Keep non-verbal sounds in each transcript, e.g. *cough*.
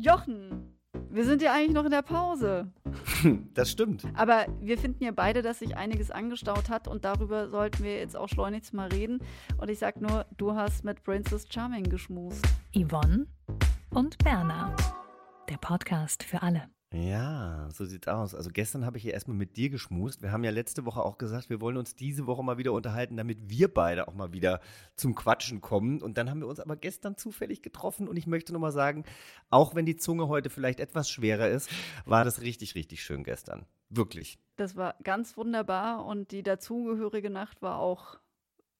Jochen, wir sind ja eigentlich noch in der Pause. *laughs* Das stimmt. Aber wir finden ja beide, dass sich einiges angestaut hat und darüber sollten wir jetzt auch schleunigst mal reden. Und ich sag nur, du hast mit Princess Charming geschmust. Yvonne und Berna. Der Podcast für alle. Ja, so sieht's aus. Also gestern habe ich hier erstmal mit dir geschmust. Wir haben ja letzte Woche auch gesagt, wir wollen uns diese Woche mal wieder unterhalten, damit wir beide auch mal wieder zum Quatschen kommen. Und dann haben wir uns aber gestern zufällig getroffen und ich möchte nochmal sagen, auch wenn die Zunge heute vielleicht etwas schwerer ist, war das richtig, richtig schön gestern. Wirklich. Das war ganz wunderbar und die dazugehörige Nacht war auch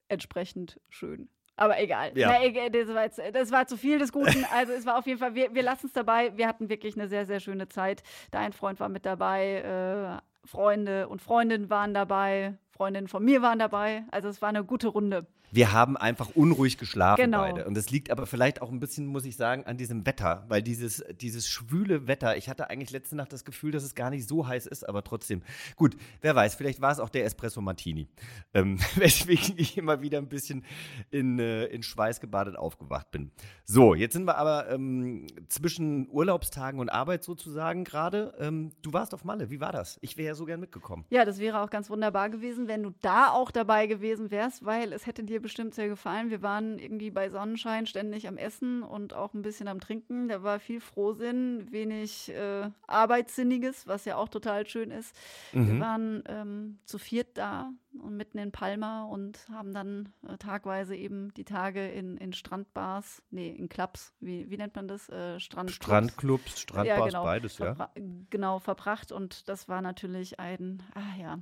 entsprechend schön. Aber egal. Ja. Na, egal, das, war jetzt, das war zu viel des Guten. Also es war auf jeden Fall, wir, wir lassen es dabei. Wir hatten wirklich eine sehr, sehr schöne Zeit. Dein Freund war mit dabei, äh, Freunde und Freundinnen waren dabei, Freundinnen von mir waren dabei. Also es war eine gute Runde. Wir haben einfach unruhig geschlafen Genau. beide. Und das liegt aber vielleicht auch ein bisschen, muss ich sagen, an diesem Wetter. Weil dieses, dieses schwüle Wetter, ich hatte eigentlich letzte Nacht das Gefühl, dass es gar nicht so heiß ist, aber trotzdem. Gut, wer weiß, vielleicht war es auch der Espresso Martini. Ähm, *laughs* weswegen ich immer wieder ein bisschen in, äh, in Schweiß gebadet aufgewacht bin. So, jetzt sind wir aber ähm, zwischen Urlaubstagen und Arbeit sozusagen gerade. Ähm, du warst auf Malle, wie war das? Ich wäre ja so gern mitgekommen. Ja, das wäre auch ganz wunderbar gewesen, wenn du da auch dabei gewesen wärst, weil es hätte dir bestimmt sehr gefallen. Wir waren irgendwie bei Sonnenschein ständig am Essen und auch ein bisschen am Trinken. Da war viel Frohsinn, wenig äh, Arbeitssinniges, was ja auch total schön ist. Wir Mhm. waren ähm, zu viert da und mitten in Palma und haben dann äh, tagweise eben die Tage in, in Strandbars, nee, in Clubs, wie, wie nennt man das? Äh, Strandclubs. Strandclubs, Strandbars, Ja, genau. beides, ja. genau verbracht und das war natürlich ein, ah ja,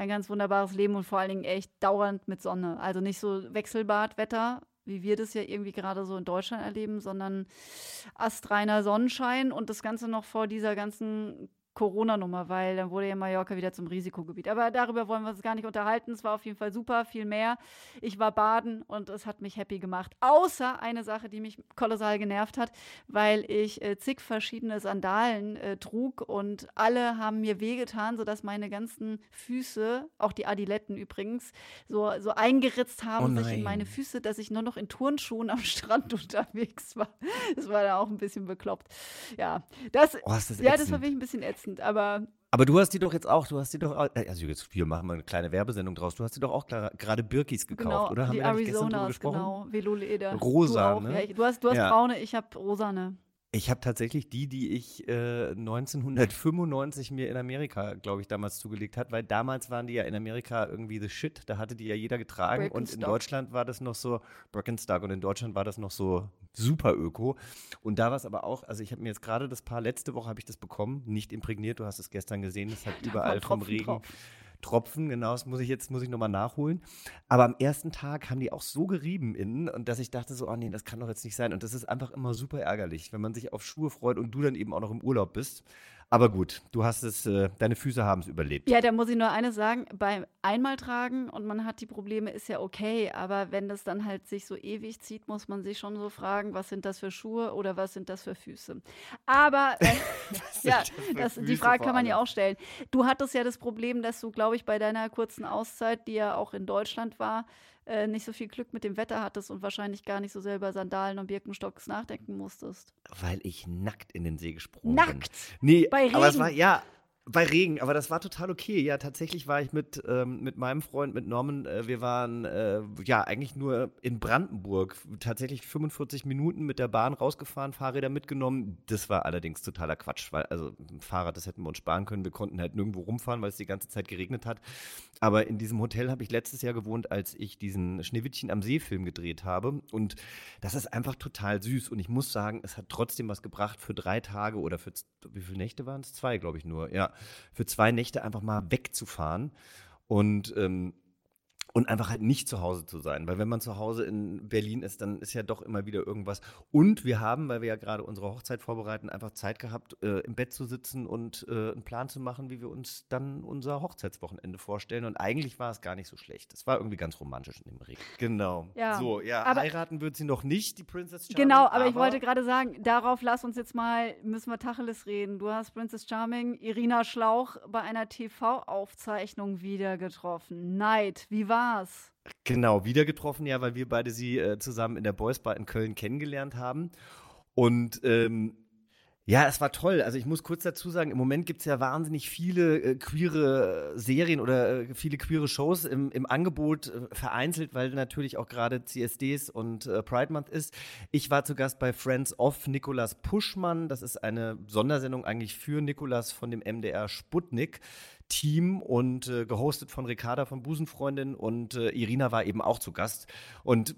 ein ganz wunderbares Leben und vor allen Dingen echt dauernd mit Sonne. Also nicht so Wechselbadwetter, wie wir das ja irgendwie gerade so in Deutschland erleben, sondern astreiner Sonnenschein und das Ganze noch vor dieser ganzen Corona-Nummer, weil dann wurde ja Mallorca wieder zum Risikogebiet. Aber darüber wollen wir uns gar nicht unterhalten. Es war auf jeden Fall super, viel mehr. Ich war baden und es hat mich happy gemacht. Außer eine Sache, die mich kolossal genervt hat, weil ich äh, zig verschiedene Sandalen äh, trug und alle haben mir wehgetan, sodass meine ganzen Füße, auch die Adiletten übrigens, so, so eingeritzt haben Oh sich in meine Füße, dass ich nur noch in Turnschuhen am Strand *laughs* unterwegs war. Das war dann auch ein bisschen bekloppt. Ja, das, Oh, ist das ja, das war wirklich ein bisschen ätzend, aber Aber du hast die doch jetzt auch, du hast die doch, auch- also jetzt wir machen mal eine kleine Werbesendung draus. Du hast die doch auch gerade Birkis gekauft, genau, oder? Haben die wir gestern Arizonas, gesprochen? genau, Veloleder. Rosa, du auch. ne? Ja, ich, du hast, du hast Ja. braune, ich habe rosane. Ich habe tatsächlich die, die ich äh, 1995 mir in Amerika, glaube ich, damals zugelegt hat, weil damals waren die ja in Amerika irgendwie the shit. Da hatte die ja jeder getragen und in. Deutschland war das noch so Birkenstock und in Deutschland war das noch so super öko. Und da war es aber auch, also ich habe mir jetzt gerade das Paar letzte Woche habe ich das bekommen, nicht imprägniert. Du hast es gestern gesehen, es hat überall vom Regen. drauf. Tropfen, genau, das muss ich jetzt, muss ich nochmal nachholen. Aber am ersten Tag haben die auch so gerieben innen und dass ich dachte so, oh nee, das kann doch jetzt nicht sein. Und das ist einfach immer super ärgerlich, wenn man sich auf Schuhe freut und du dann eben auch noch im Urlaub bist. Aber gut, du hast es, äh, deine Füße haben es überlebt. Ja, da muss ich nur eines sagen, beim Einmaltragen und man hat die Probleme, ist ja okay, aber wenn das dann halt sich so ewig zieht, muss man sich schon so fragen, was sind das für Schuhe oder was sind das für Füße. Aber *laughs* äh, ja, das, die Frage kann man ja auch stellen. Du hattest ja das Problem, dass du, glaube ich, bei deiner kurzen Auszeit, die ja auch in Deutschland war, äh, nicht so viel Glück mit dem Wetter hattest und wahrscheinlich gar nicht so sehr über Sandalen und Birkenstocks nachdenken musstest. Weil ich nackt in den See gesprungen Nackt? bin. Nee, Bei aber es Regen? war, ja, bei Regen, aber das war total okay. Ja, tatsächlich war ich mit, ähm, mit meinem Freund, mit Norman, äh, wir waren äh, ja eigentlich nur in Brandenburg, tatsächlich 45 Minuten mit der Bahn rausgefahren, Fahrräder mitgenommen. Das war allerdings totaler Quatsch, weil also ein Fahrrad, das hätten wir uns sparen können. Wir konnten halt nirgendwo rumfahren, weil es die ganze Zeit geregnet hat. Aber in diesem Hotel habe ich letztes Jahr gewohnt, als ich diesen Schneewittchen am See-Film gedreht habe. Und das ist einfach total süß. Und ich muss sagen, es hat trotzdem was gebracht für drei Tage oder für wie viele Nächte waren es? Zwei, glaube ich nur. Ja, für zwei Nächte einfach mal wegzufahren. Und ähm, und einfach halt nicht zu Hause zu sein. Weil wenn man zu Hause in Berlin ist, dann ist ja doch immer wieder irgendwas. Und wir haben, weil wir ja gerade unsere Hochzeit vorbereiten, einfach Zeit gehabt, äh, im Bett zu sitzen und äh, einen Plan zu machen, wie wir uns dann unser Hochzeitswochenende vorstellen. Und eigentlich war es gar nicht so schlecht. Es war irgendwie ganz romantisch in dem Regen. Genau. Ja, So, ja, aber- heiraten wird sie noch nicht, die Princess Charming. Genau, aber, ich wollte gerade sagen, darauf lass uns jetzt mal, müssen wir Tacheles reden. Du hast Princess Charming, Irina Schlauch bei einer TV-Aufzeichnung wieder getroffen. Neid, wie war's? Genau, wieder getroffen, ja, weil wir beide sie äh, zusammen in der Boys Bar in Köln kennengelernt haben. Und ähm, Ja, es war toll. Also ich muss kurz dazu sagen, im Moment gibt es ja wahnsinnig viele äh, queere Serien oder äh, viele queere Shows im, im Angebot, äh, vereinzelt, weil natürlich auch gerade CSDs und äh, Pride Month ist. Ich war zu Gast bei Friends of Nikolas Puschmann. Das ist eine Sondersendung eigentlich für Nikolas von dem MDR Sputnik. Team und äh, gehostet von Ricarda von Busenfreundin und äh, Irina war eben auch zu Gast. Und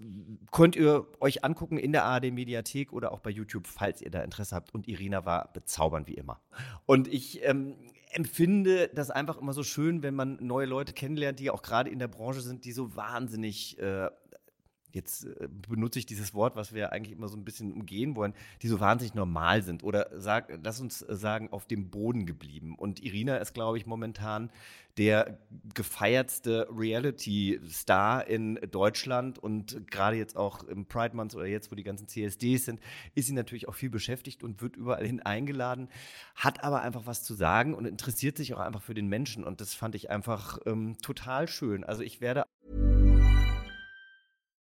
könnt ihr euch angucken in der ARD Mediathek oder auch bei YouTube, falls ihr da Interesse habt. Und Irina war bezaubernd wie immer. Und ich ähm, empfinde das einfach immer so schön, wenn man neue Leute kennenlernt, die auch gerade in der Branche sind, die so wahnsinnig äh, jetzt äh, benutze ich dieses Wort, was wir eigentlich immer so ein bisschen umgehen wollen, die so wahnsinnig normal sind oder sag, lass uns äh, sagen, auf dem Boden geblieben. Und Irina ist, glaube ich, momentan der gefeiertste Reality-Star in Deutschland und gerade jetzt auch im Pride Month oder jetzt, wo die ganzen CSDs sind, ist sie natürlich auch viel beschäftigt und wird überall hin eingeladen, hat aber einfach was zu sagen und interessiert sich auch einfach für den Menschen und das fand ich einfach ähm, total schön. Also ich werde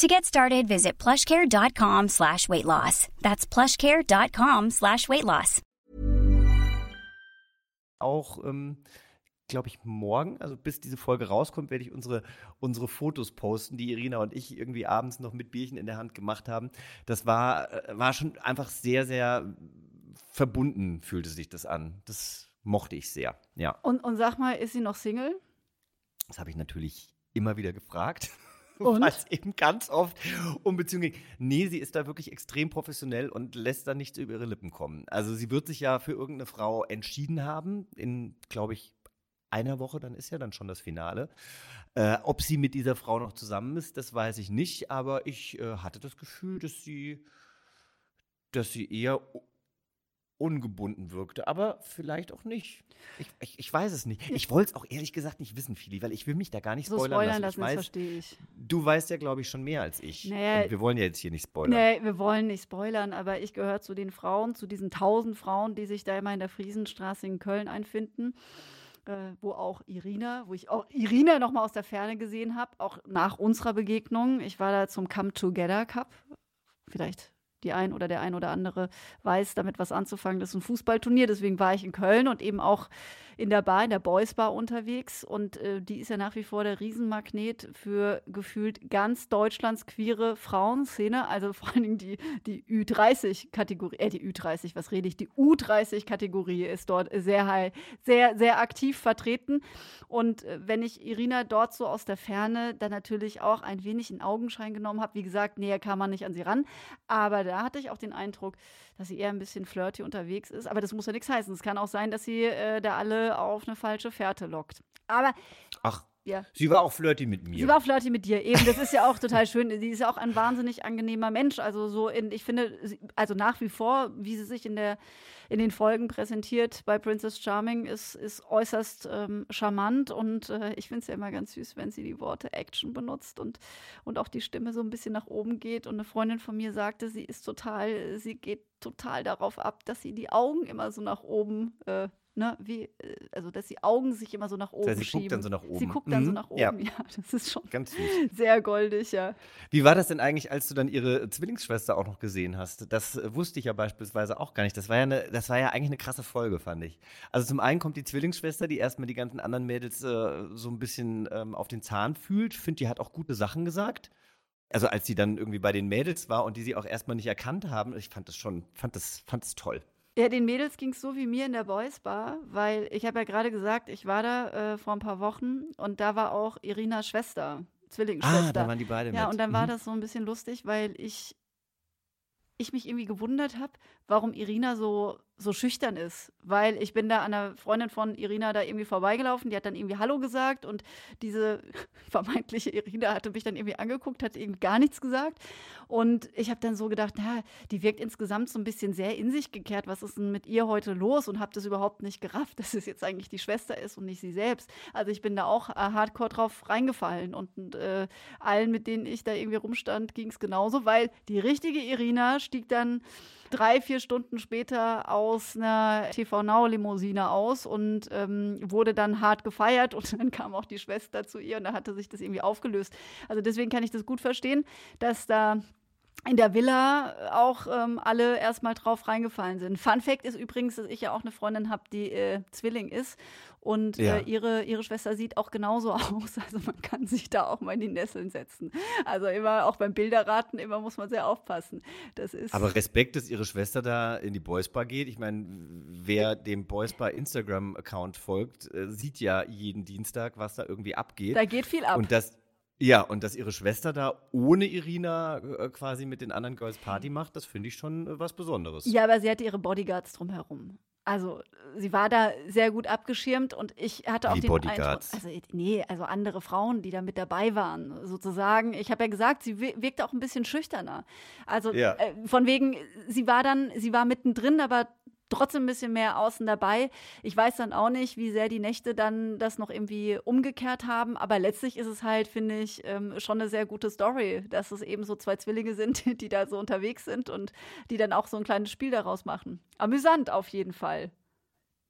To get started, visit plushcare.com slash weight loss. That's plushcare.com slash weight loss. Auch, ähm, glaube ich, morgen, also bis diese Folge rauskommt, werde ich unsere, unsere Fotos posten, die Irina und ich irgendwie abends noch mit Bierchen in der Hand gemacht haben. Das war, äh, war schon einfach sehr, sehr verbunden, fühlte sich das an. Das mochte ich sehr, ja. Und, und sag mal, ist sie noch Single? Das habe ich natürlich immer wieder gefragt. Und? Was eben ganz oft um Beziehungen ging. Nee, sie ist da wirklich extrem professionell und lässt da nichts über ihre Lippen kommen. Also sie wird sich ja für irgendeine Frau entschieden haben, in, glaube ich, einer Woche, dann ist ja dann schon das Finale. Äh, ob sie mit dieser Frau noch zusammen ist, das weiß ich nicht, aber ich äh, hatte das Gefühl, dass sie, dass sie eher ungebunden wirkte, aber vielleicht auch nicht. Ich, ich, ich weiß es nicht. Ich wollte es auch ehrlich gesagt nicht wissen, Fili, weil ich will mich da gar nicht So spoilern, spoilern lassen. lassen, Ich das weiß, verstehe ich. du weißt ja, glaube ich, schon mehr als ich. Naja, Und wir wollen ja jetzt hier nicht spoilern. Nee, wir wollen nicht spoilern, aber ich gehöre zu den Frauen, zu diesen tausend Frauen, die sich da immer in der Friesenstraße in Köln einfinden. Äh, wo auch Irina, wo ich auch Irina noch mal aus der Ferne gesehen habe, auch nach unserer Begegnung. Ich war da zum Come Together Cup. Vielleicht die ein oder der ein oder andere weiß damit was anzufangen. Das ist ein Fußballturnier, deswegen war ich in Köln und eben auch in der Bar, in der Boys Bar unterwegs. Und äh, die ist ja nach wie vor der Riesenmagnet für gefühlt ganz Deutschlands queere Frauenszene. Also *laughs* vor allen Dingen die, die Ü30-Kategorie, äh, die Ü30, was rede ich? Die U30-Kategorie ist dort sehr high, sehr, sehr aktiv vertreten. Und äh, wenn ich Irina dort so aus der Ferne dann natürlich auch ein wenig in Augenschein genommen habe, wie gesagt, näher kam man nicht an sie ran. Aber da hatte ich auch den Eindruck, dass sie eher ein bisschen flirty unterwegs ist. Aber das muss ja nichts heißen. Es kann auch sein, dass sie äh, da alle auf eine falsche Fährte lockt. Aber Ach, ja. sie war auch flirty mit mir. Sie war flirty mit dir, eben. Das ist ja auch total schön. Sie ist ja auch ein wahnsinnig angenehmer Mensch. Also so in, ich finde, also nach wie vor, wie sie sich in der in den Folgen präsentiert bei Princess Charming, ist, ist äußerst ähm, charmant und äh, ich finde es ja immer ganz süß, wenn sie die Worte Action benutzt und, und auch die Stimme so ein bisschen nach oben geht. Und eine Freundin von mir sagte, sie ist total, sie geht total darauf ab, dass sie die Augen immer so nach oben äh, Ne, wie, äh, also dass die Augen sich immer so nach oben heißt, sie schieben. guckt dann so nach Sie oben. guckt dann so Mhm, nach oben, ja. *laughs* ja. Das ist schon Ganz süß. sehr goldig, ja. Wie war das denn eigentlich, als du dann ihre Zwillingsschwester auch noch gesehen hast? Das äh, wusste ich ja beispielsweise auch gar nicht. Das war ja, eine, das war ja eigentlich eine krasse Folge, fand ich. Also zum einen kommt die Zwillingsschwester, die erstmal die ganzen anderen Mädels äh, so ein bisschen ähm, auf den Zahn fühlt. Finde, die hat auch gute Sachen gesagt. Also als sie dann irgendwie bei den Mädels war und die sie auch erstmal nicht erkannt haben, ich fand das schon, fand das, fand das toll. Ja, den Mädels ging es so wie mir in der Boys Bar, weil ich habe ja gerade gesagt, ich war da äh, vor ein paar Wochen und da war auch Irinas Schwester, Zwillingsschwester. Ah, da waren die beide ja, mit. und dann war Mhm. das so ein bisschen lustig, weil ich, ich mich irgendwie gewundert habe, warum Irina so so schüchtern ist, weil ich bin da an einer Freundin von Irina da irgendwie vorbeigelaufen, die hat dann irgendwie Hallo gesagt und diese *laughs* vermeintliche Irina hatte mich dann irgendwie angeguckt, hat irgendwie gar nichts gesagt. Und ich habe dann so gedacht, na, die wirkt insgesamt so ein bisschen sehr in sich gekehrt, was ist denn mit ihr heute los? Und habe das überhaupt nicht gerafft, *laughs* dass es jetzt eigentlich die Schwester ist und nicht sie selbst. Also ich bin da auch äh, hardcore drauf reingefallen und, und äh, allen, mit denen ich da irgendwie rumstand, ging es genauso, weil die richtige Irina stieg dann drei, vier Stunden später aus einer TV Now Limousine aus und ähm, wurde dann hart gefeiert und *laughs* dann kam auch die Schwester zu ihr und da hatte sich das irgendwie aufgelöst. Also deswegen kann ich das gut verstehen, dass da in der Villa auch ähm, alle erstmal drauf reingefallen sind. Fun Fact ist übrigens, dass ich ja auch eine Freundin habe, die äh, Zwilling ist. Und ja. äh, ihre, ihre Schwester sieht auch genauso *laughs* aus. Also man kann sich da auch mal in die Nesseln setzen. Also immer auch beim Bilderraten, immer muss man sehr aufpassen. Das ist Aber Respekt, dass ihre Schwester da in die Boys Bar geht. Ich meine, wer dem Boys Bar Instagram-Account folgt, äh, sieht ja jeden Dienstag, was da irgendwie abgeht. Da geht viel ab. Und das, ja, und dass ihre Schwester da ohne Irina äh, quasi mit den anderen Girls Party macht, das finde ich schon äh, was Besonderes. Ja, aber sie hatte ihre Bodyguards drumherum. Also sie war da sehr gut abgeschirmt und ich hatte auch Wie den Bodyguards. Eindruck, also nee, also andere Frauen, die da mit dabei waren, sozusagen. Ich habe ja gesagt, sie wirkte auch ein bisschen schüchterner. Also Ja. äh, von wegen, sie war dann, sie war mittendrin, aber trotzdem ein bisschen mehr außen dabei. Ich weiß dann auch nicht, wie sehr die Nächte dann das noch irgendwie umgekehrt haben, aber letztlich ist es halt, finde ich, ähm, schon eine sehr gute Story, dass es eben so zwei Zwillinge sind, *laughs* die da so unterwegs sind und die dann auch so ein kleines Spiel daraus machen. Amüsant auf jeden Fall.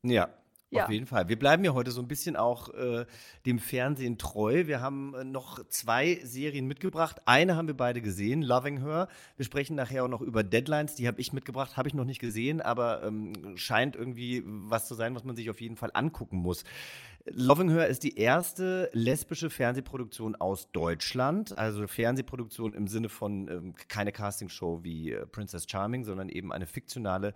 Ja. Ja. Auf jeden Fall. Wir bleiben ja heute so ein bisschen auch äh, dem Fernsehen treu. Wir haben äh, noch zwei Serien mitgebracht. Eine haben wir beide gesehen, Loving Her. Wir sprechen nachher auch noch über Deadlines. Die habe ich mitgebracht, habe ich noch nicht gesehen, aber ähm, scheint irgendwie was zu sein, was man sich auf jeden Fall angucken muss. Loving Her ist die erste lesbische Fernsehproduktion aus Deutschland. Also Fernsehproduktion im Sinne von ähm, keine Castingshow wie äh, Princess Charming, sondern eben eine fiktionale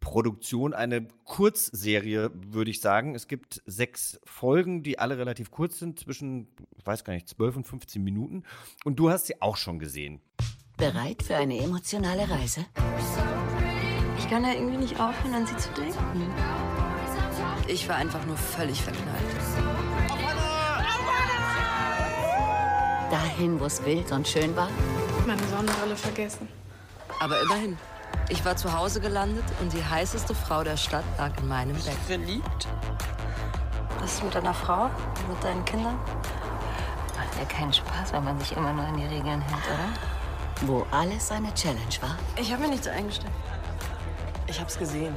Produktion, eine Kurzserie, würde ich sagen. Es gibt sechs Folgen, die alle relativ kurz sind, zwischen, ich weiß gar nicht, 12 und 15 Minuten. Und du hast sie auch schon gesehen. Bereit für eine emotionale Reise? Ich kann ja irgendwie nicht aufhören, an sie zu denken. Ich war einfach nur völlig verknallt. Dahin, wo es wild und schön war? Meine Sonnenbrille vergessen. Aber immerhin. Ich war zu Hause gelandet und die heißeste Frau der Stadt lag in meinem Bett. Verliebt? Was ist mit deiner Frau? Mit deinen Kindern? Macht ja keinen Spaß, wenn man sich immer nur an die Regeln hält, oder? Wo alles eine Challenge war? Ich habe mir nichts eingestellt. Ich hab's gesehen.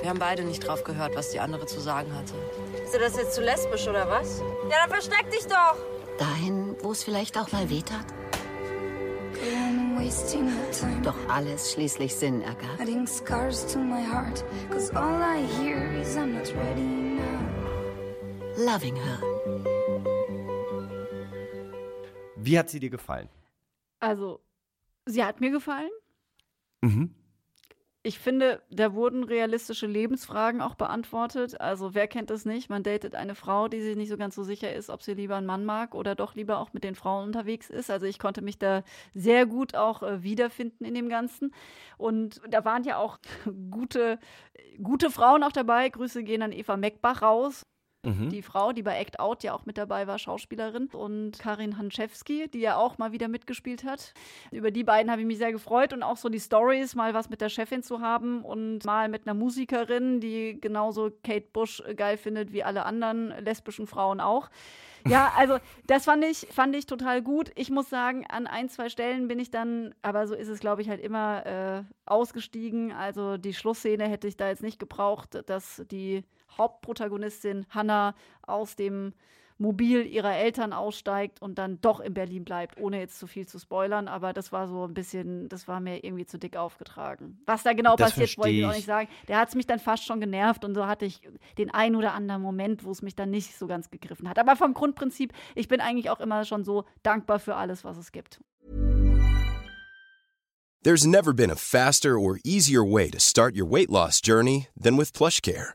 Wir haben beide nicht drauf gehört, was die andere zu sagen hatte. Ist dir das jetzt zu lesbisch oder was? Ja, dann versteck dich doch! Dahin, wo es vielleicht auch mal wehtat? Doch alles schließlich Sinn ergab. Adding scars to my heart, cause all I hear is I'm not ready now. Loving Her. Wie hat sie dir gefallen? Also, sie hat mir gefallen. Mhm. Ich finde, da wurden realistische Lebensfragen auch beantwortet. Also, wer kennt das nicht? Man datet eine Frau, die sich nicht so ganz so sicher ist, ob sie lieber einen Mann mag oder doch lieber auch mit den Frauen unterwegs ist. Also, ich konnte mich da sehr gut auch äh, wiederfinden in dem Ganzen. Und da waren ja auch *laughs* gute, gute Frauen auch dabei. Grüße gehen an Eva Meckbach raus. Mhm. Die Frau, die bei Act Out ja auch mit dabei war, Schauspielerin. Und Karin Hanschewski, die ja auch mal wieder mitgespielt hat. Über die beiden habe ich mich sehr gefreut und auch so die Stories, mal was mit der Chefin zu haben und mal mit einer Musikerin, die genauso Kate Bush geil findet wie alle anderen lesbischen Frauen auch. Ja, *laughs* also das fand ich, fand ich total gut. Ich muss sagen, an ein, zwei Stellen bin ich dann, aber so ist es, glaube ich, halt immer äh, ausgestiegen. Also die Schlussszene hätte ich da jetzt nicht gebraucht, dass die Hauptprotagonistin Hannah aus dem Mobil ihrer Eltern aussteigt und dann doch in Berlin bleibt, ohne jetzt zu viel zu spoilern. Aber das war so ein bisschen, das war mir irgendwie zu dick aufgetragen. Was da genau Das passiert, wollte ich auch ich. nicht sagen. Der hat es mich dann fast schon genervt und so hatte ich den einen oder anderen Moment, wo es mich dann nicht so ganz gegriffen hat. Aber vom Grundprinzip, ich bin eigentlich auch immer schon so dankbar für alles, was es gibt. There's never been a faster or easier way to start your weight loss journey than with PlushCare.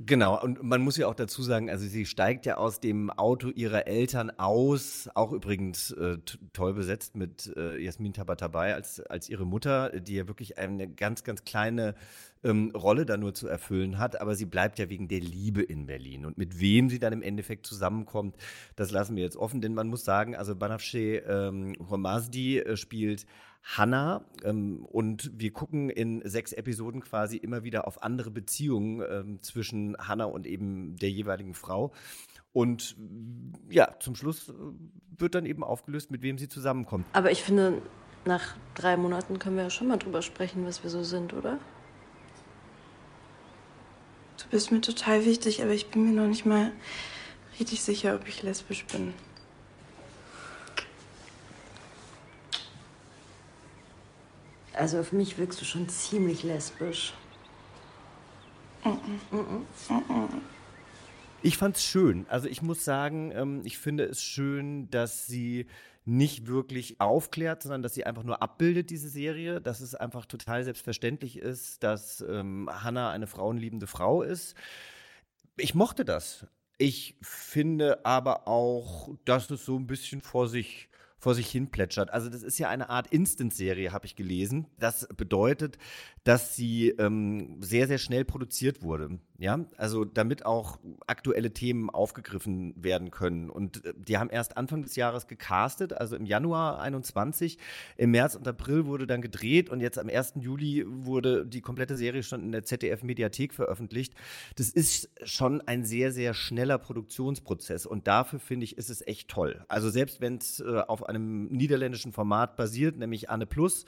Genau, und man muss ja auch dazu sagen, also sie steigt ja aus dem Auto ihrer Eltern aus, auch übrigens äh, toll besetzt mit äh, Jasmin Tabatabai als, als ihre Mutter, die ja wirklich eine ganz, ganz kleine ähm, Rolle da nur zu erfüllen hat, aber sie bleibt ja wegen der Liebe in Berlin. Und mit wem sie dann im Endeffekt zusammenkommt, das lassen wir jetzt offen, denn man muss sagen, also Banafshe ähm, Hormazdi äh, spielt Hannah ähm, und wir gucken in sechs Episoden quasi immer wieder auf andere Beziehungen ähm, zwischen Hannah und eben der jeweiligen Frau. Und ja, zum Schluss äh, wird dann eben aufgelöst, mit wem sie zusammenkommt. Aber ich finde, nach drei Monaten können wir ja schon mal drüber sprechen, was wir so sind, oder? Du bist mir total wichtig, aber ich bin mir noch nicht mal richtig sicher, ob ich lesbisch bin. Also auf mich wirkst du schon ziemlich lesbisch. Ich fand's schön. Also ich muss sagen, ähm, ich finde es schön, dass sie nicht wirklich aufklärt, sondern dass sie einfach nur abbildet, diese Serie, dass es einfach total selbstverständlich ist, dass ähm, Hannah eine frauenliebende Frau ist. Ich mochte das. Ich finde aber auch, dass es so ein bisschen vor sich vor sich hin plätschert. Also das ist ja eine Art Instant-Serie, habe ich gelesen. Das bedeutet, dass sie ähm, sehr, sehr schnell produziert wurde. Ja, also damit auch aktuelle Themen aufgegriffen werden können. Und äh, die haben erst Anfang des Jahres gecastet, also im Januar 21. Im März und April wurde dann gedreht und jetzt am 1. Juli wurde die komplette Serie schon in der ZDF-Mediathek veröffentlicht. Das ist schon ein sehr, sehr schneller Produktionsprozess und dafür finde ich, ist es echt toll. Also selbst wenn es äh, auf einem niederländischen Format basiert, nämlich Anne Plus.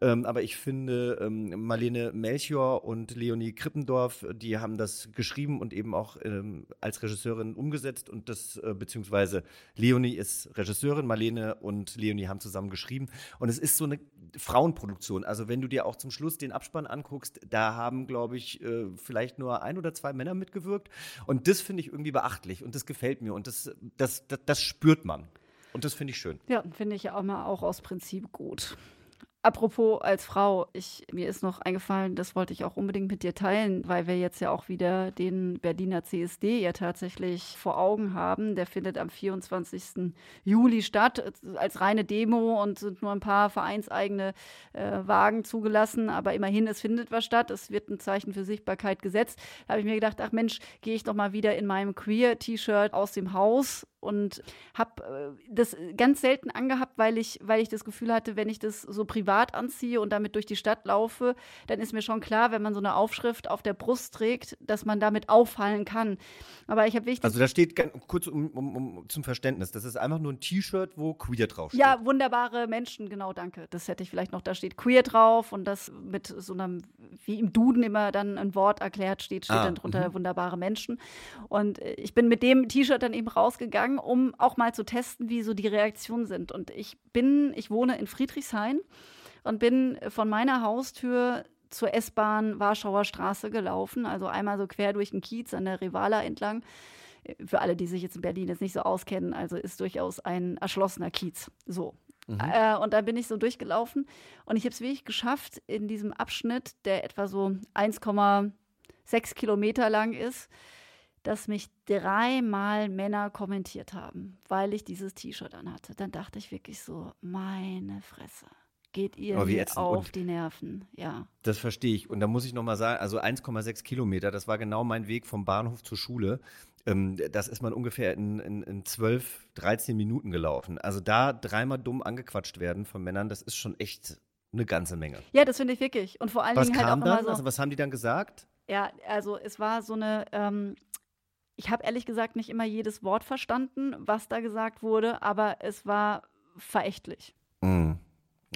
Ähm, aber ich finde, ähm, Marlene Melchior und Leonie Krippendorf, die haben das geschrieben und eben auch ähm, als Regisseurin umgesetzt. Und das, äh, beziehungsweise Leonie ist Regisseurin, Marlene und Leonie haben zusammen geschrieben. Und es ist so eine Frauenproduktion. Also wenn du dir auch zum Schluss den Abspann anguckst, da haben, glaube ich, äh, vielleicht nur ein oder zwei Männer mitgewirkt. Und das finde ich irgendwie beachtlich und das gefällt mir und das, das, das, das spürt man. Und das finde ich schön. Ja, finde ich auch mal auch aus Prinzip gut. Apropos als Frau, ich, mir ist noch eingefallen, das wollte ich auch unbedingt mit dir teilen, weil wir jetzt ja auch wieder den Berliner CSD ja tatsächlich vor Augen haben. Der findet am 24. Juli statt als reine Demo und sind nur ein paar vereinseigene äh, Wagen zugelassen. Aber immerhin, es findet was statt. Es wird ein Zeichen für Sichtbarkeit gesetzt. Da habe ich mir gedacht, ach Mensch, gehe ich doch mal wieder in meinem Queer-T-Shirt aus dem Haus und habe äh, das ganz selten angehabt, weil ich, weil ich das Gefühl hatte, wenn ich das so privat anziehe und damit durch die Stadt laufe, dann ist mir schon klar, wenn man so eine Aufschrift auf der Brust trägt, dass man damit auffallen kann. Aber ich habe wichtig. Also da steht kurz um, um, um, zum Verständnis, das ist einfach nur ein T-Shirt, wo queer draufsteht. Ja, wunderbare Menschen, genau, danke. Das hätte ich vielleicht noch, da steht queer drauf und das mit so einem, wie im Duden immer dann ein Wort erklärt steht, steht ah, dann drunter -hmm. wunderbare Menschen. Und äh, ich bin mit dem T-Shirt dann eben rausgegangen gegangen, um auch mal zu testen, wie so die Reaktionen sind. Und ich bin, ich wohne in Friedrichshain und bin von meiner Haustür zur S-Bahn Warschauer Straße gelaufen, also einmal so quer durch den Kiez an der Rivala entlang. Für alle, die sich jetzt in Berlin jetzt nicht so auskennen, also ist durchaus ein erschlossener Kiez. So. Mhm. Äh, und da bin ich so durchgelaufen und ich habe es wirklich geschafft, in diesem Abschnitt, der etwa so 1,6 Kilometer lang ist, dass mich dreimal Männer kommentiert haben, weil ich dieses T-Shirt anhatte. Dann dachte ich wirklich so, meine Fresse. Geht ihr auf Und die Nerven, ja. Das verstehe ich. Und da muss ich nochmal sagen, also 1,6 Kilometer, das war genau mein Weg vom Bahnhof zur Schule. Ähm, das ist man ungefähr in, in, in 12, 13 Minuten gelaufen. Also da dreimal dumm angequatscht werden von Männern, das ist schon echt eine ganze Menge. Ja, das finde ich wirklich. Und vor allen was Dingen halt kam auch dann? immer so. Also was haben die dann gesagt? Ja, also es war so eine, ähm, ich habe ehrlich gesagt nicht immer jedes Wort verstanden, was da gesagt wurde, aber es war verächtlich. Mm.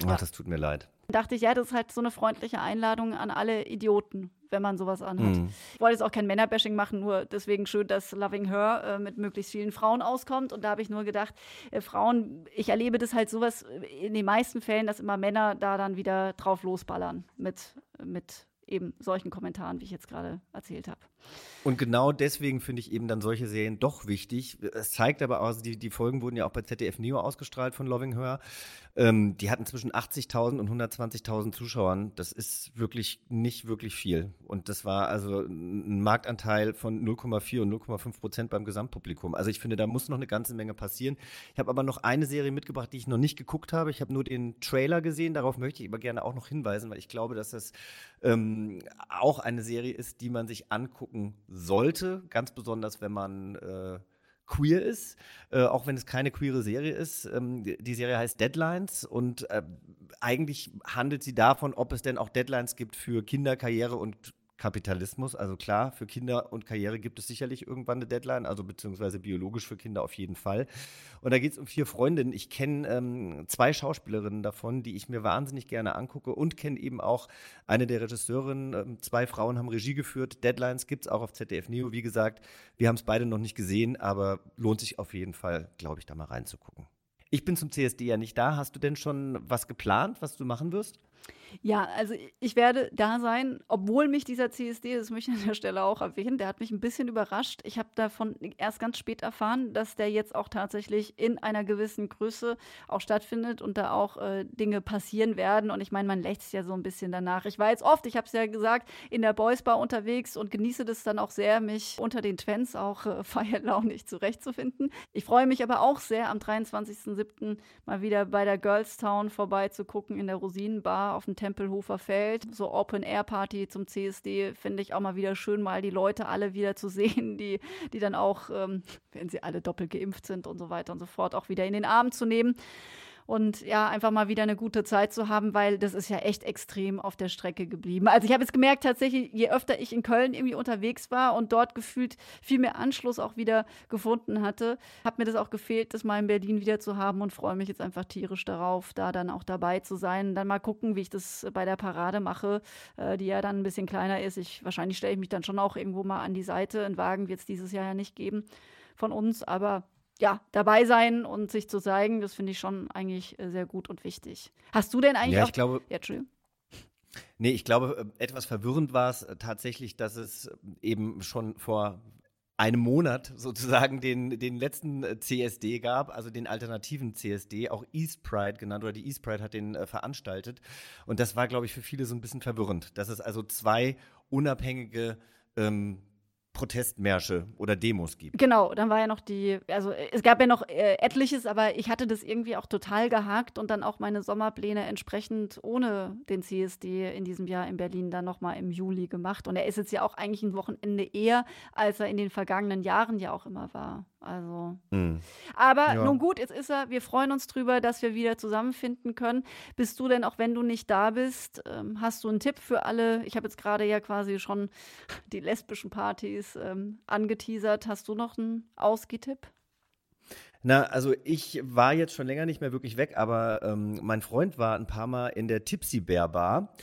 Ach, ja. das tut mir leid. Dachte ich, ja, das ist halt so eine freundliche Einladung an alle Idioten, wenn man sowas anhat. Mm. Ich wollte jetzt auch kein Männerbashing machen, nur deswegen schön, dass Loving Her äh, mit möglichst vielen Frauen auskommt. Und da habe ich nur gedacht, äh, Frauen, ich erlebe das halt sowas in den meisten Fällen, dass immer Männer da dann wieder drauf losballern mit, mit eben solchen Kommentaren, wie ich jetzt gerade erzählt habe. Und genau deswegen finde ich eben dann solche Serien doch wichtig. Es zeigt aber auch, also die, die Folgen wurden ja auch bei ZDF Neo ausgestrahlt von Loving Her. Ähm, die hatten zwischen 80.000 und 120.000 Zuschauern. Das ist wirklich nicht wirklich viel. Und das war also ein Marktanteil von 0,4 und 0,5 Prozent beim Gesamtpublikum. Also ich finde, da muss noch eine ganze Menge passieren. Ich habe aber noch eine Serie mitgebracht, die ich noch nicht geguckt habe. Ich habe nur den Trailer gesehen. Darauf möchte ich aber gerne auch noch hinweisen, weil ich glaube, dass das ähm, auch eine Serie ist, die man sich angucken sollte. Ganz besonders, wenn man äh, queer ist, äh, auch wenn es keine queere Serie ist. Ähm, die Serie heißt Deadlines und äh, eigentlich handelt sie davon, ob es denn auch Deadlines gibt für Kinderkarriere und Kapitalismus. Also klar, für Kinder und Karriere gibt es sicherlich irgendwann eine Deadline, also beziehungsweise biologisch für Kinder auf jeden Fall. Und da geht es um vier Freundinnen. Ich kenne ähm, zwei Schauspielerinnen davon, die ich mir wahnsinnig gerne angucke und kenne eben auch eine der Regisseurinnen. Ähm, zwei Frauen haben Regie geführt. Deadlines gibt es auch auf ZDF Neo. Wie gesagt, wir haben es beide noch nicht gesehen, aber lohnt sich auf jeden Fall, glaube ich, da mal reinzugucken. Ich bin zum CSD ja nicht da. Hast du denn schon was geplant, was du machen wirst? Ja, also ich werde da sein, obwohl mich dieser CSD, das möchte ich an der Stelle auch erwähnen, der hat mich ein bisschen überrascht. Ich habe davon erst ganz spät erfahren, dass der jetzt auch tatsächlich in einer gewissen Größe auch stattfindet und da auch äh, Dinge passieren werden. Und ich meine, man lächzt ja so ein bisschen danach. Ich war jetzt oft, ich habe es ja gesagt, in der Boys Bar unterwegs und genieße das dann auch sehr, mich unter den Twents auch äh, *laughs* feierlaunig zurechtzufinden. Ich freue mich aber auch sehr, am 23.07. mal wieder bei der Girls Town vorbeizugucken in der Rosinenbar auf dem Tempelhofer Feld. So Open-Air-Party zum CSD finde ich auch mal wieder schön, mal die Leute alle wieder zu sehen, die, die dann auch, ähm, wenn sie alle doppelt geimpft sind und so weiter und so fort, auch wieder in den Arm zu nehmen und ja, einfach mal wieder eine gute Zeit zu haben, weil das ist ja echt extrem auf der Strecke geblieben. Also ich habe jetzt gemerkt, tatsächlich, je öfter ich in Köln irgendwie unterwegs war und dort gefühlt viel mehr Anschluss auch wieder gefunden hatte, hat mir das auch gefehlt, das mal in Berlin wieder zu haben und freue mich jetzt einfach tierisch darauf, da dann auch dabei zu sein. Dann mal gucken, wie ich das bei der Parade mache, äh, die ja dann ein bisschen kleiner ist. Ich, wahrscheinlich stelle ich mich dann schon auch irgendwo mal an die Seite. Einen Wagen wird es dieses Jahr ja nicht geben von uns, aber ja, dabei sein und sich zu zeigen, das finde ich schon eigentlich äh, sehr gut und wichtig. Hast du denn eigentlich ja, auch. Ich glaube, ja, Entschuldigung. Nee, ich glaube, äh, etwas verwirrend war es äh, tatsächlich, dass es eben schon vor einem Monat sozusagen den, den letzten CSD gab, also den alternativen CSD, auch East Pride genannt, oder die East Pride hat den äh, veranstaltet. Und das war, glaube ich, für viele so ein bisschen verwirrend, dass es also zwei unabhängige ähm, Protestmärsche oder Demos gibt. Genau, dann war ja noch die, also es gab ja noch äh, etliches, aber ich hatte das irgendwie auch total gehakt und dann auch meine Sommerpläne entsprechend ohne den CSD in diesem Jahr in Berlin dann nochmal im Juli gemacht. Und er ist jetzt ja auch eigentlich ein Wochenende eher, als er in den vergangenen Jahren ja auch immer war. Also. Mhm. Aber ja. nun gut, jetzt ist er. Wir freuen uns drüber, dass wir wieder zusammenfinden können. Bist du denn, auch wenn du nicht da bist, ähm, hast du einen Tipp für alle? Ich habe jetzt gerade ja quasi schon die lesbischen Partys ähm, angeteasert. Hast du noch einen Ausgeh-Tipp? Na, also ich war jetzt schon länger nicht mehr wirklich weg, aber ähm, mein Freund war ein paar Mal in der Tipsy Bear Bar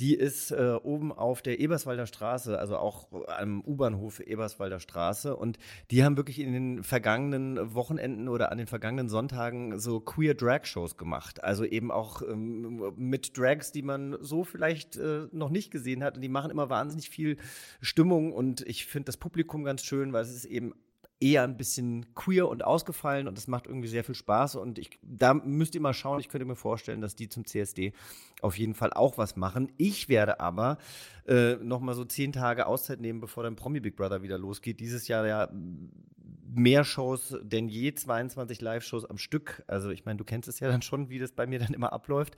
die ist äh, oben auf der Eberswalder Straße, also auch am U-Bahnhof Eberswalder Straße. Und die haben wirklich in den vergangenen Wochenenden oder an den vergangenen Sonntagen so queer Drag-Shows gemacht. Also eben auch ähm, mit Drags, die man so vielleicht äh, noch nicht gesehen hat. Und die machen immer wahnsinnig viel Stimmung. Und ich finde das Publikum ganz schön, weil es ist eben eher ein bisschen queer und ausgefallen und das macht irgendwie sehr viel Spaß und ich, da müsst ihr mal schauen. Ich könnte mir vorstellen, dass die zum CSD auf jeden Fall auch was machen. Ich werde aber äh, noch mal so zehn Tage Auszeit nehmen, bevor dann Promi Big Brother wieder losgeht. Dieses Jahr ja mehr Shows denn je, 22 Live-Shows am Stück. Also ich meine, du kennst es ja dann schon, wie das bei mir dann immer abläuft.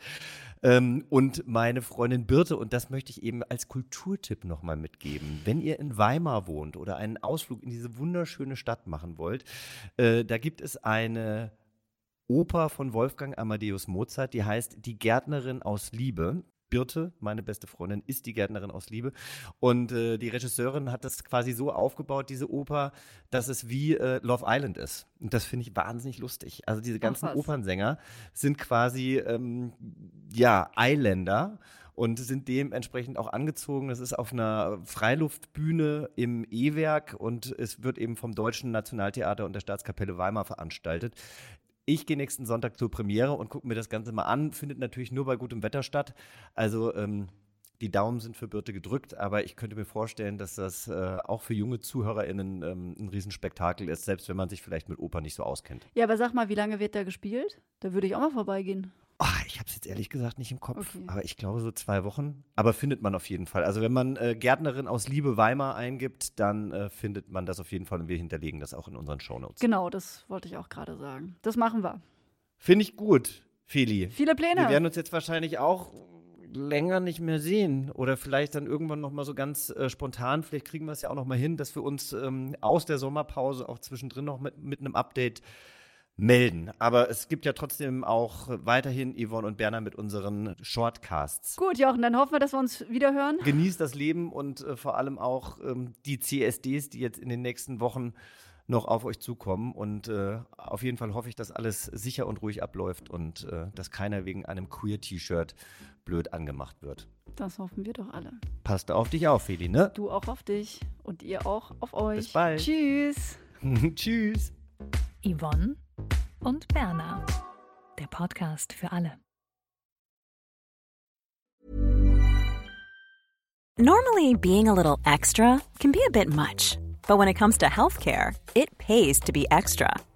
Ähm, und meine Freundin Birte, und das möchte ich eben als Kulturtipp nochmal mitgeben. Wenn ihr in Weimar wohnt oder einen Ausflug in diese wunderschöne Stadt machen wollt, äh, da gibt es eine Oper von Wolfgang Amadeus Mozart, die heißt Die Gärtnerin aus Liebe. Birte, meine beste Freundin, ist die Gärtnerin aus Liebe. Und äh, die Regisseurin hat das quasi so aufgebaut, diese Oper, dass es wie äh, Love Island ist. Und das finde ich wahnsinnig lustig. Also diese ganzen Ach, Opernsänger sind quasi, ähm, ja, Eiländer und sind dementsprechend auch angezogen. Es ist auf einer Freiluftbühne im E-Werk und es wird eben vom Deutschen Nationaltheater und der Staatskapelle Weimar veranstaltet. Ich gehe nächsten Sonntag zur Premiere und gucke mir das Ganze mal an. Findet natürlich nur bei gutem Wetter statt. Also ähm, die Daumen sind für Birte gedrückt, aber ich könnte mir vorstellen, dass das äh, auch für junge ZuhörerInnen ähm, ein Riesenspektakel ist, selbst wenn man sich vielleicht mit Oper nicht so auskennt. Ja, aber sag mal, wie lange wird da gespielt? Da würde ich auch mal vorbeigehen. Oh, ich habe es jetzt ehrlich gesagt nicht im Kopf, Okay. aber ich glaube so zwei Wochen. Aber findet man auf jeden Fall. Also wenn man äh, Gärtnerin aus Liebe Weimar eingibt, dann äh, findet man das auf jeden Fall und wir hinterlegen das auch in unseren Shownotes. Genau, das wollte ich auch gerade sagen. Das machen wir. Finde ich gut, Feli. Viele Pläne. Wir werden uns jetzt wahrscheinlich auch länger nicht mehr sehen oder vielleicht dann irgendwann noch mal so ganz äh, spontan, vielleicht kriegen wir es ja auch noch mal hin, dass wir uns ähm, aus der Sommerpause auch zwischendrin noch mit, mit einem Update melden. Aber es gibt ja trotzdem auch weiterhin Yvonne und Berner mit unseren Shortcasts. Gut, Jochen, dann hoffen wir, dass wir uns wieder hören. Genießt das Leben und äh, vor allem auch ähm, die CSDs, die jetzt in den nächsten Wochen noch auf euch zukommen. Und äh, auf jeden Fall hoffe ich, dass alles sicher und ruhig abläuft und äh, dass keiner wegen einem Queer-T-Shirt blöd angemacht wird. Das hoffen wir doch alle. Passt auf dich auf, Feli, ne? Du auch auf dich und ihr auch auf euch. Bis bald. Tschüss. *laughs* Tschüss. Yvonne und Berna. Der Podcast für alle. Normally, being a little extra can be a bit much, but when it comes to healthcare, it pays to be extra.